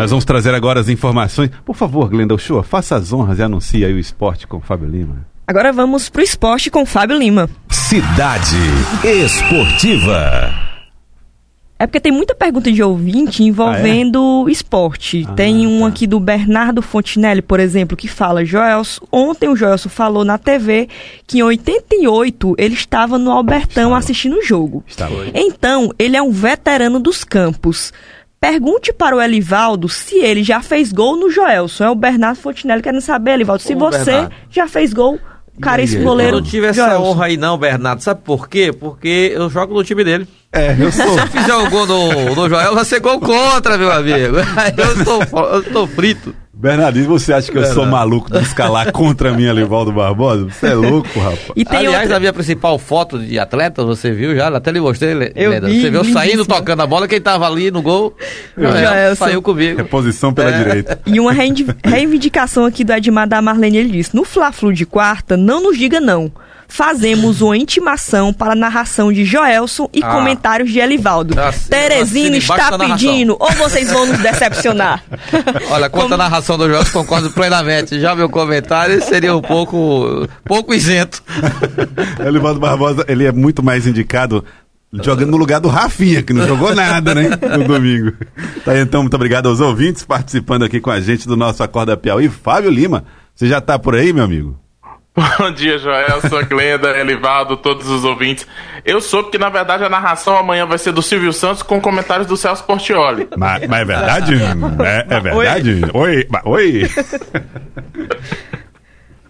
Nós vamos trazer agora as informações. Por favor, Glenda Uchoa, faça as honras e anuncie aí o esporte com o Fábio Lima. Agora vamos pro esporte com Fábio Lima. Cidade Esportiva. É porque tem muita pergunta de ouvinte envolvendo ah, é? esporte. Ah, tem um tá. aqui do Bernardo Fontinelli, por exemplo, que fala: Joelson, ontem o Joelson falou na TV que em 88 ele estava no Albertão estava. assistindo o jogo. Estava. Então, ele é um veterano dos campos. Pergunte para o Elivaldo se ele já fez gol no Joelson. É o Bernardo Fontinelli querendo saber, Elivaldo, se Ô, você Bernardo. já fez gol caríssimo goleiro. Eu não tive essa Joelson. honra aí não, Bernardo. Sabe por quê? Porque eu jogo no time dele. É, eu sou. Se eu fizer um gol no, no Joel, vai ser gol contra, meu amigo. Eu tô, eu tô frito. Bernardinho, você acha que eu sou maluco de escalar contra mim, Alivaldo Barbosa? Você é louco, rapaz. E tem Aliás, outra... a minha principal foto de atleta, você viu já? Até lhe mostrei, eu vi, Você viu vi, saindo, tocando a bola, quem tava ali no gol, é, saiu comigo. Reposição pela é. direita. E uma reivindicação aqui do Edmar da Marlene, ele disse, no Fla-Flu de quarta, não nos diga não fazemos uma intimação para a narração de Joelson e ah. comentários de Elivaldo. Assim, Teresino está pedindo, ou vocês vão nos decepcionar? Olha, quanto Como... a narração do Joelson, concordo plenamente. Já meu comentário seria um pouco, pouco isento. Elivaldo Barbosa, ele é muito mais indicado jogando no lugar do Rafinha, que não jogou nada, né? No domingo. Tá aí, então, muito obrigado aos ouvintes participando aqui com a gente do nosso Acorda Piauí. Fábio Lima, você já tá por aí, meu amigo? Bom dia, Joelson, Glenda, Elivaldo, todos os ouvintes. Eu soube que, na verdade, a narração amanhã vai ser do Silvio Santos com comentários do Celso Portioli. Mas, mas é verdade? É, é verdade? Oi? Oi? Oi.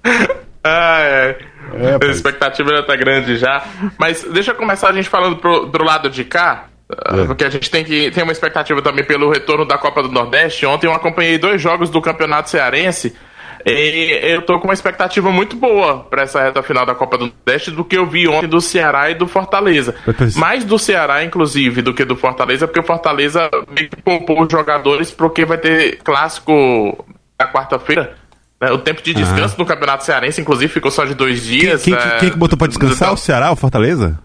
ah, é. é a expectativa já tá grande já. Mas deixa eu começar a gente falando pro, pro lado de cá. É. Porque a gente tem que tem uma expectativa também pelo retorno da Copa do Nordeste. Ontem eu acompanhei dois jogos do Campeonato Cearense e eu tô com uma expectativa muito boa para essa reta final da Copa do Nordeste do que eu vi ontem do Ceará e do Fortaleza. Mais do Ceará, inclusive, do que do Fortaleza, porque o Fortaleza meio que poupou os jogadores porque vai ter clássico na quarta-feira. Né? O tempo de descanso no Campeonato Cearense, inclusive, ficou só de dois dias. Quem, quem, é... quem que botou pra descansar? Então, o Ceará, ou o Fortaleza?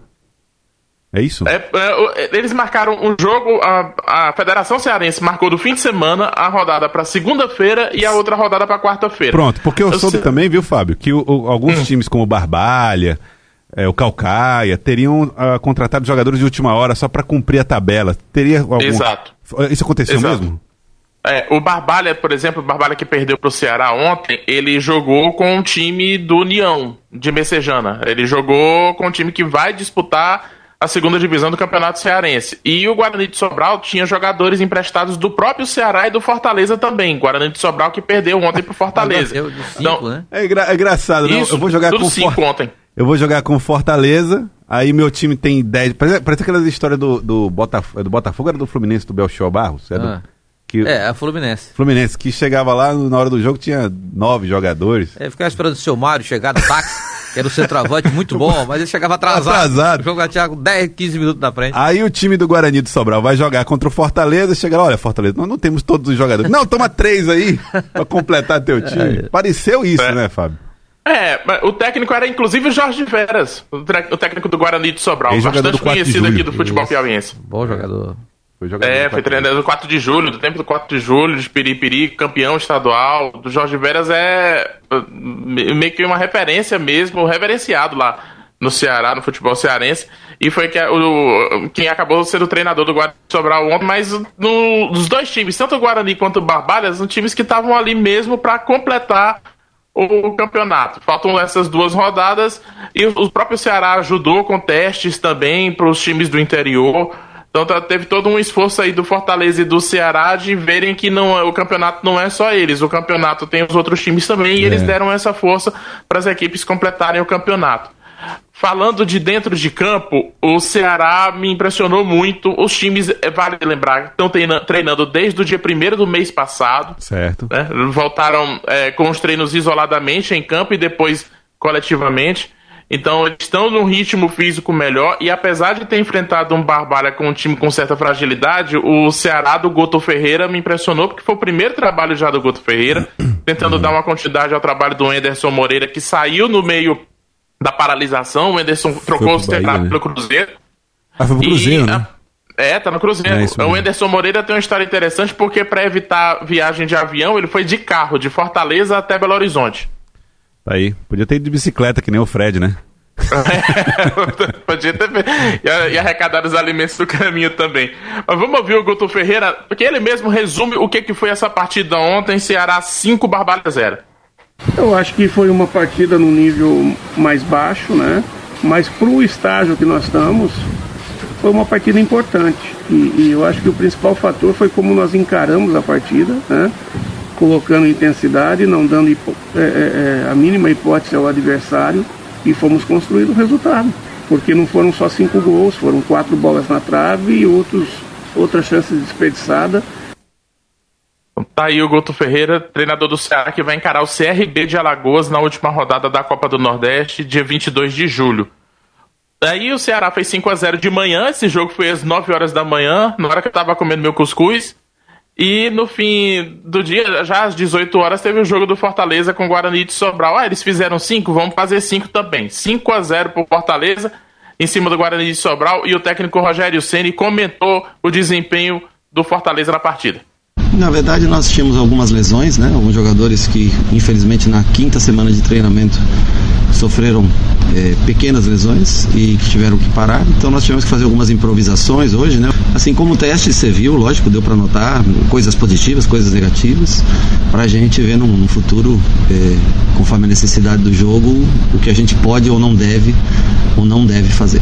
É isso? É, é, eles marcaram um jogo, a, a Federação Cearense marcou do fim de semana a rodada para segunda-feira e a outra rodada para quarta-feira. Pronto, porque eu, eu soube também, viu, Fábio, que o, o, alguns hum. times como o Barbalha, é, o Calcaia, teriam uh, contratado jogadores de última hora só para cumprir a tabela. Teria algum... Exato. Isso aconteceu Exato. mesmo? É, o Barbalha, por exemplo, o Barbalha que perdeu pro Ceará ontem, ele jogou com o time do União de Messejana. Ele jogou com o time que vai disputar a segunda divisão do Campeonato Cearense. E o Guarani de Sobral tinha jogadores emprestados do próprio Ceará e do Fortaleza também. Guarani de Sobral que perdeu ontem pro Fortaleza. Cinco, então, né? é, engra é, engraçado, não? Isso, eu vou jogar com cinco For... ontem. Eu vou jogar com Fortaleza, aí meu time tem 10. Parece, parece aquelas histórias do, do, Botaf... do Botafogo, era do Fluminense, do Belchior Barros? É, do... ah. que... é, a Fluminense. Fluminense, que chegava lá na hora do jogo, tinha nove jogadores. É, ficava esperando o seu Mário chegar no táxi era o centroavante muito bom, mas ele chegava atrasado. Atrasado. O jogo já tinha 10, 15 minutos na frente. Aí o time do Guarani do Sobral vai jogar contra o Fortaleza, chega lá, olha, Fortaleza, nós não temos todos os jogadores. Não, toma três aí pra completar teu time. É. Pareceu isso, é. né, Fábio? É, o técnico era inclusive o Jorge Veras, o técnico do Guarani de Sobral, bastante conhecido aqui do futebol piauiense. Bom jogador. Foi jogador é, foi treinador do 4 de julho, do tempo do 4 de julho, de Piripiri, campeão estadual. Do Jorge Veras é meio que uma referência mesmo, reverenciado lá no Ceará, no futebol cearense. E foi que, o, quem acabou sendo o treinador do Guarani Sobral ontem, mas no, dos dois times, tanto o Guarani quanto o Barbalhas, são times que estavam ali mesmo para completar o campeonato. Faltam essas duas rodadas e o próprio Ceará ajudou com testes também para os times do interior. Então tá, teve todo um esforço aí do Fortaleza e do Ceará de verem que não, é, o campeonato não é só eles, o campeonato tem os outros times também, e é. eles deram essa força para as equipes completarem o campeonato. Falando de dentro de campo, o Ceará me impressionou muito. Os times, é, vale lembrar, estão treinando desde o dia 1 do mês passado. Certo. Né? Voltaram é, com os treinos isoladamente em campo e depois coletivamente. Então eles estão num ritmo físico melhor e apesar de ter enfrentado um Barbalha com um time com certa fragilidade, o Ceará do Goto Ferreira me impressionou porque foi o primeiro trabalho já do Goto Ferreira, tentando dar uma continuidade ao trabalho do Anderson Moreira que saiu no meio da paralisação, o Anderson trocou o Ceará né? pelo Cruzeiro. Ah, foi pro Cruzeiro, e, né? É, tá no Cruzeiro. É o Anderson Moreira tem uma história interessante porque para evitar viagem de avião, ele foi de carro de Fortaleza até Belo Horizonte. Tá aí. Podia ter ido de bicicleta, que nem o Fred, né? podia ter e, e arrecadar os alimentos do caminho também. Mas vamos ouvir o Guto Ferreira, porque ele mesmo resume o que, que foi essa partida ontem, Ceará 5, Barbalha 0. Eu acho que foi uma partida no nível mais baixo, né? Mas para o estágio que nós estamos, foi uma partida importante. E, e, eu acho que o principal fator foi como nós encaramos a partida, né? Colocando intensidade, não dando é, é, é, a mínima hipótese ao adversário e fomos construindo o resultado. Porque não foram só cinco gols, foram quatro bolas na trave e outros, outras chances desperdiçadas. Tá aí o Guto Ferreira, treinador do Ceará, que vai encarar o CRB de Alagoas na última rodada da Copa do Nordeste, dia 22 de julho. Aí o Ceará fez 5 a 0 de manhã, esse jogo foi às 9 horas da manhã, na hora que eu tava comendo meu cuscuz. E no fim do dia, já às 18 horas, teve o jogo do Fortaleza com o Guarani de Sobral. Ah, eles fizeram 5, vamos fazer 5 também. 5 a 0 pro Fortaleza, em cima do Guarani de Sobral, e o técnico Rogério Ceni comentou o desempenho do Fortaleza na partida. Na verdade, nós tínhamos algumas lesões, né? Alguns jogadores que, infelizmente, na quinta semana de treinamento sofreram é, pequenas lesões e que tiveram que parar. Então nós tivemos que fazer algumas improvisações hoje, né? Assim como o teste você viu, lógico, deu para notar coisas positivas, coisas negativas, para a gente ver num futuro, é, conforme a necessidade do jogo, o que a gente pode ou não deve ou não deve fazer.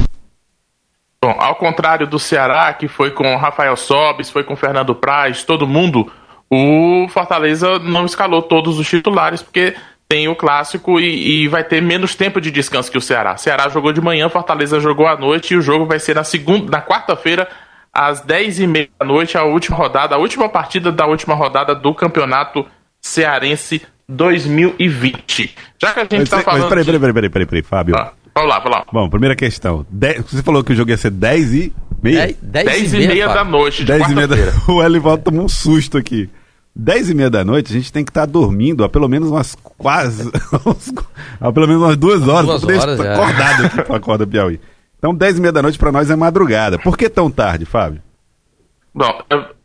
Bom, ao contrário do Ceará, que foi com Rafael Sobis, foi com Fernando Praz, todo mundo, o Fortaleza não escalou todos os titulares, porque tem o clássico e, e, vai ter menos tempo de descanso que o Ceará. O Ceará jogou de manhã, Fortaleza jogou à noite e o jogo vai ser na segunda, na quarta-feira, às 10h30 da noite, a última rodada, a última partida da última rodada do Campeonato Cearense 2020. Já que a gente está falando. Peraí, peraí, peraí, peraí, peraí, Fábio. Ah. Vamos lá, vamos lá. Bom, primeira questão. você falou que o jogo ia ser 10 e meia? 10, 10 e meia, meia da noite, 10 e meia da... O Elivaldo tomou um susto aqui. 10 e meia da noite, a gente tem que estar tá dormindo há pelo menos umas quase. há pelo menos umas duas horas duas pra poder horas, é. acordado aqui pra Acorda Piauí. Então, 10 e meia da noite para nós é madrugada. Por que tão tarde, Fábio? Bom,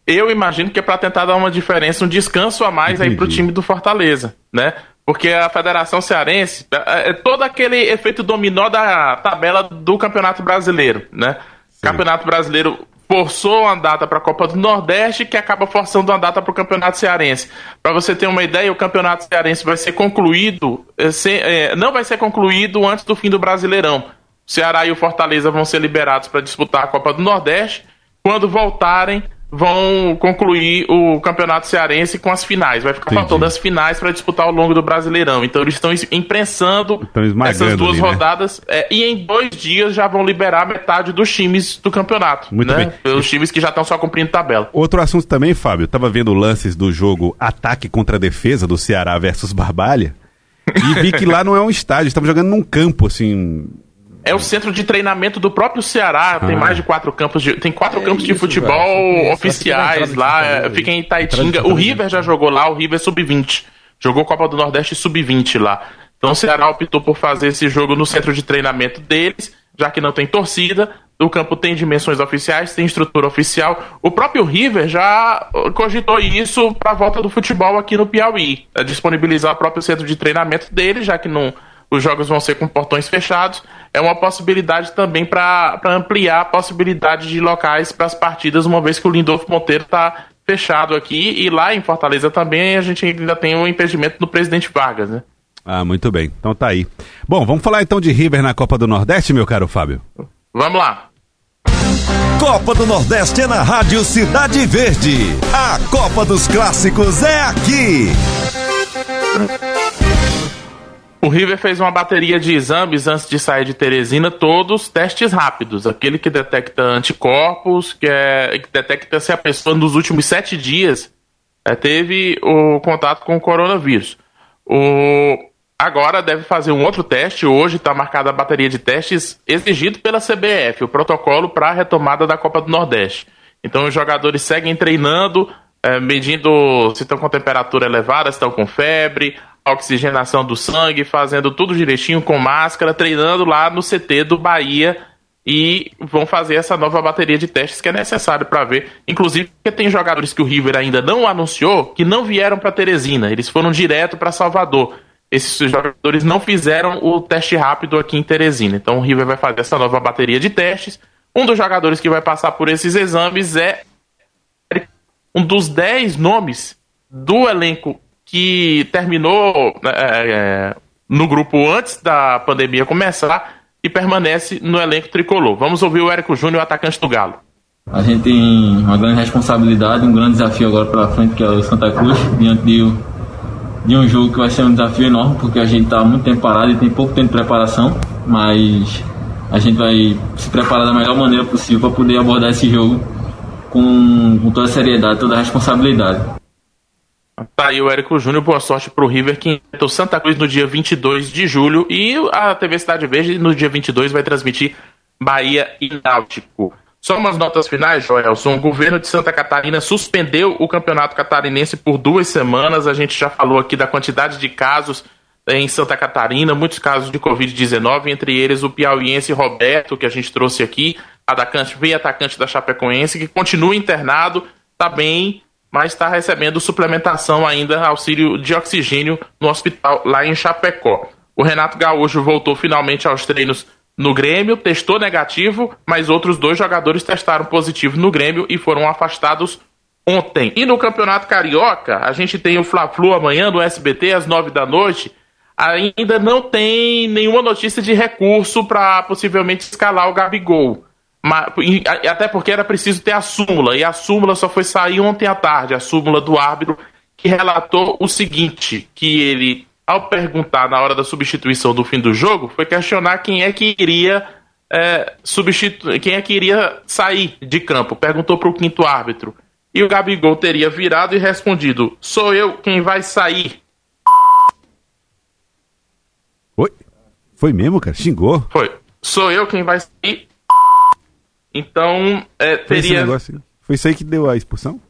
eu imagino que é para tentar dar uma diferença, um descanso a mais Entendi. aí pro time do Fortaleza, né? Porque a Federação Cearense é, é todo aquele efeito dominó da tabela do Campeonato Brasileiro, né? Sim. Campeonato Brasileiro forçou uma data para a Copa do Nordeste que acaba forçando uma data para o Campeonato Cearense. Para você ter uma ideia, o Campeonato Cearense vai ser concluído, é, não vai ser concluído antes do fim do Brasileirão. O Ceará e o Fortaleza vão ser liberados para disputar a Copa do Nordeste. Quando voltarem, vão concluir o campeonato cearense com as finais. Vai ficar faltando as finais para disputar ao longo do Brasileirão. Então eles estão imprensando essas duas ali, né? rodadas né? é, e em dois dias já vão liberar metade dos times do campeonato. Muito né? bem. Os times que já estão só cumprindo tabela. Outro assunto também, Fábio. Tava vendo lances do jogo ataque contra defesa do Ceará versus Barbalha. E vi que lá não é um estádio, estamos jogando num campo, assim, é o centro de treinamento do próprio Ceará. Ah. Tem mais de quatro campos de. Tem quatro é campos isso, de futebol oficiais lá. É, fica em Itaitinga. O River já jogou lá, o River Sub-20. Jogou Copa do Nordeste Sub-20 lá. Então o Ceará optou por fazer esse jogo no centro de treinamento deles, já que não tem torcida. O campo tem dimensões oficiais, tem estrutura oficial. O próprio River já cogitou isso para a volta do futebol aqui no Piauí. É disponibilizar o próprio centro de treinamento dele, já que não os jogos vão ser com portões fechados, é uma possibilidade também para ampliar a possibilidade de locais para as partidas, uma vez que o Lindolfo Monteiro está fechado aqui e lá em Fortaleza também a gente ainda tem o impedimento do presidente Vargas, né? Ah, muito bem. Então tá aí. Bom, vamos falar então de River na Copa do Nordeste, meu caro Fábio. Vamos lá. Copa do Nordeste é na Rádio Cidade Verde. A Copa dos Clássicos é aqui. O River fez uma bateria de exames antes de sair de Teresina, todos testes rápidos. Aquele que detecta anticorpos, que, é, que detecta se a pessoa nos últimos sete dias é, teve o contato com o coronavírus. O, agora deve fazer um outro teste. Hoje está marcada a bateria de testes exigido pela CBF, o protocolo para a retomada da Copa do Nordeste. Então os jogadores seguem treinando, é, medindo se estão com temperatura elevada, se estão com febre, oxigenação do sangue, fazendo tudo direitinho com máscara, treinando lá no CT do Bahia e vão fazer essa nova bateria de testes que é necessário para ver. Inclusive, porque tem jogadores que o River ainda não anunciou que não vieram para Teresina, eles foram direto para Salvador. Esses jogadores não fizeram o teste rápido aqui em Teresina. Então o River vai fazer essa nova bateria de testes. Um dos jogadores que vai passar por esses exames é um dos 10 nomes do elenco que terminou é, é, no grupo antes da pandemia começar e permanece no elenco tricolor. Vamos ouvir o Érico Júnior, atacante do Galo. A gente tem uma grande responsabilidade, um grande desafio agora pela frente, que é o Santa Cruz, diante de, de um jogo que vai ser um desafio enorme, porque a gente está muito tempo parado e tem pouco tempo de preparação, mas a gente vai se preparar da melhor maneira possível para poder abordar esse jogo com, com toda a seriedade, toda a responsabilidade. Tá aí o Érico Júnior, boa sorte pro River, que enfrentou Santa Cruz no dia 22 de julho. E a TV Cidade Verde, no dia 22, vai transmitir Bahia e Náutico. Só umas notas finais, Joelson. O governo de Santa Catarina suspendeu o campeonato catarinense por duas semanas. A gente já falou aqui da quantidade de casos em Santa Catarina, muitos casos de Covid-19, entre eles o piauiense Roberto, que a gente trouxe aqui, atacante, veio atacante da Chapecoense, que continua internado, está bem, mas está recebendo suplementação ainda, auxílio de oxigênio no hospital lá em Chapecó. O Renato Gaúcho voltou finalmente aos treinos no Grêmio, testou negativo, mas outros dois jogadores testaram positivo no Grêmio e foram afastados ontem. E no Campeonato Carioca, a gente tem o Fla-Flu amanhã no SBT às nove da noite. Ainda não tem nenhuma notícia de recurso para possivelmente escalar o Gabigol. Até porque era preciso ter a súmula, e a súmula só foi sair ontem à tarde, a súmula do árbitro, que relatou o seguinte: que ele, ao perguntar na hora da substituição do fim do jogo, foi questionar quem é que iria é, substituir, quem é que iria sair de campo. Perguntou para o quinto árbitro. E o Gabigol teria virado e respondido: Sou eu quem vai sair. Oi? Foi mesmo, cara? Xingou? Foi. Sou eu quem vai sair então, é, teria. Foi isso aí que deu a expulsão?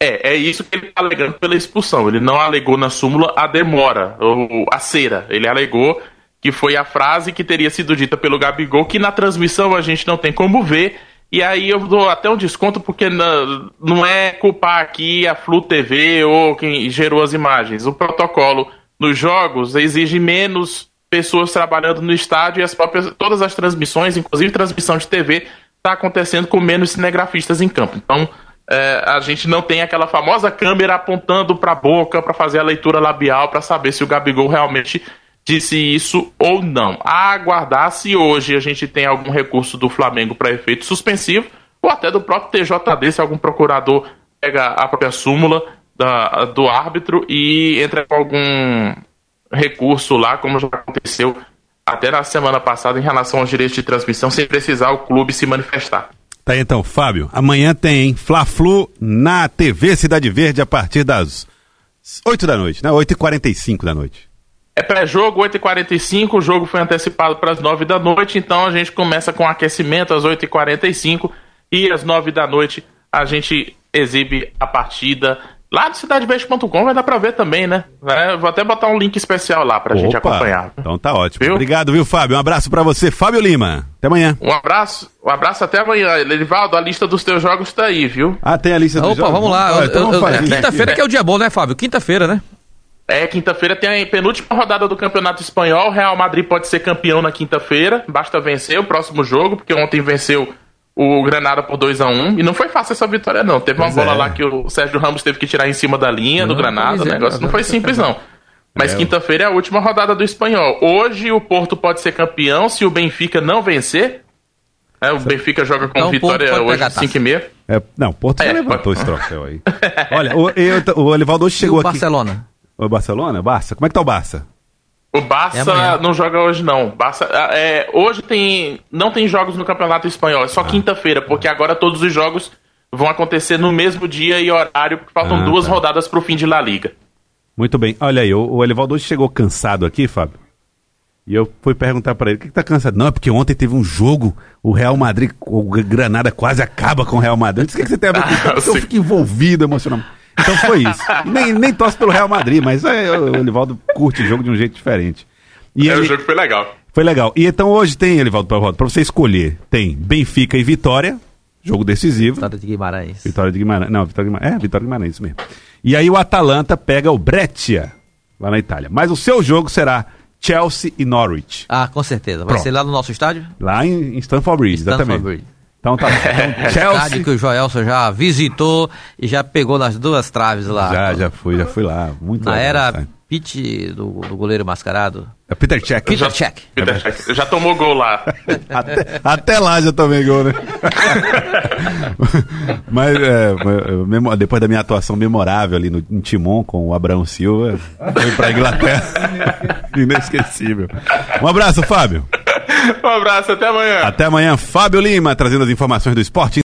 É, é isso que ele está alegando pela expulsão. Ele não alegou na súmula a demora, ou a cera. Ele alegou que foi a frase que teria sido dita pelo Gabigol, que na transmissão a gente não tem como ver. E aí eu dou até um desconto, porque não é culpar aqui a Flu TV ou quem gerou as imagens. O protocolo nos jogos exige menos pessoas trabalhando no estádio e as próprias, todas as transmissões, inclusive transmissão de TV, está acontecendo com menos cinegrafistas em campo. Então, é, a gente não tem aquela famosa câmera apontando para a boca para fazer a leitura labial para saber se o Gabigol realmente disse isso ou não. A aguardar se hoje a gente tem algum recurso do Flamengo para efeito suspensivo ou até do próprio TJD, se algum procurador pega a própria súmula da, do árbitro e entra com algum recurso lá, como já aconteceu até na semana passada em relação aos direitos de transmissão, sem precisar o clube se manifestar. Tá então, Fábio, amanhã tem Fla-Flu na TV Cidade Verde a partir das 8 da noite, né? 8h45 da noite. É pré-jogo, 8h45, o jogo foi antecipado para as 9 da noite, então a gente começa com aquecimento às 8h45 e às 9 da noite a gente exibe a partida Lá do cidadebeijo.com vai dar pra ver também, né? É, vou até botar um link especial lá pra Opa, gente acompanhar. Então tá ótimo. Viu? Obrigado, viu, Fábio? Um abraço pra você, Fábio Lima. Até amanhã. Um abraço, um abraço até amanhã. Elivaldo, a lista dos teus jogos tá aí, viu? Ah, tem a lista dos Opa, jogos? Opa, vamos lá. Ah, então Quinta-feira que é o dia bom, né, Fábio? Quinta-feira, né? É, quinta-feira tem a penúltima rodada do Campeonato Espanhol. Real Madrid pode ser campeão na quinta-feira. Basta vencer o próximo jogo, porque ontem venceu o Granada por 2 a 1 um, E não foi fácil essa vitória, não. Teve pois uma bola é. lá que o Sérgio Ramos teve que tirar em cima da linha não, do Granada. O é, negócio não foi simples, não. Mas é. quinta-feira é a última rodada do espanhol. Hoje o Porto pode ser campeão se o Benfica não vencer. É, o Benfica joga com então, vitória hoje às 5 e meia. É, não, o Porto é, levantou pode... esse troféu aí. Olha, o, eu, o Elivaldo hoje chegou e o aqui. Barcelona. O Barcelona? Barça? Como é que tá o Barça? O Barça é não joga hoje, não. Barça, é, hoje tem. Não tem jogos no Campeonato Espanhol, é só ah. quinta-feira, porque agora todos os jogos vão acontecer no mesmo dia e horário, porque faltam ah, duas tá. rodadas para o fim de La Liga. Muito bem. Olha aí, o, o Elivaldo hoje chegou cansado aqui, Fábio. E eu fui perguntar para ele, o que, que tá cansado? Não, é porque ontem teve um jogo, o Real Madrid, o Granada quase acaba com o Real Madrid. Eu disse, o que, que você tem a ver com isso? Ah, eu, eu fico envolvido emocionalmente. Então foi isso. nem, nem torce pelo Real Madrid, mas é, o Elivaldo curte o jogo de um jeito diferente. E é, ele, o jogo foi legal. Foi legal. E então hoje tem, Elivaldo, para você escolher, tem Benfica e Vitória, jogo decisivo. Vitória de Guimarães. Vitória de Guimarães. Não, Vitória de Guimarães. É, Vitória de Guimarães, isso mesmo. E aí o Atalanta pega o Breccia, lá na Itália. Mas o seu jogo será Chelsea e Norwich. Ah, com certeza. Vai Pronto. ser lá no nosso estádio? Lá em, em Stanford Bridge, Stanford exatamente. Bridge. Então tá. Então, Chelsea. Estádio que o Joelson já visitou e já pegou nas duas traves lá. Já, já fui, já fui lá. Muito Na legal, era Pete do, do, goleiro mascarado. É Peter Check. Peter Check. Peter Check. Já tomou gol lá. até, até, lá já tomei gol, né? Mas é, depois da minha atuação memorável ali no, em Timon com o Abraão Silva, foi pra Inglaterra. Inesquecível. Um abraço, Fábio. Um abraço, até amanhã. Até amanhã, Fábio Lima, trazendo as informações do esporte.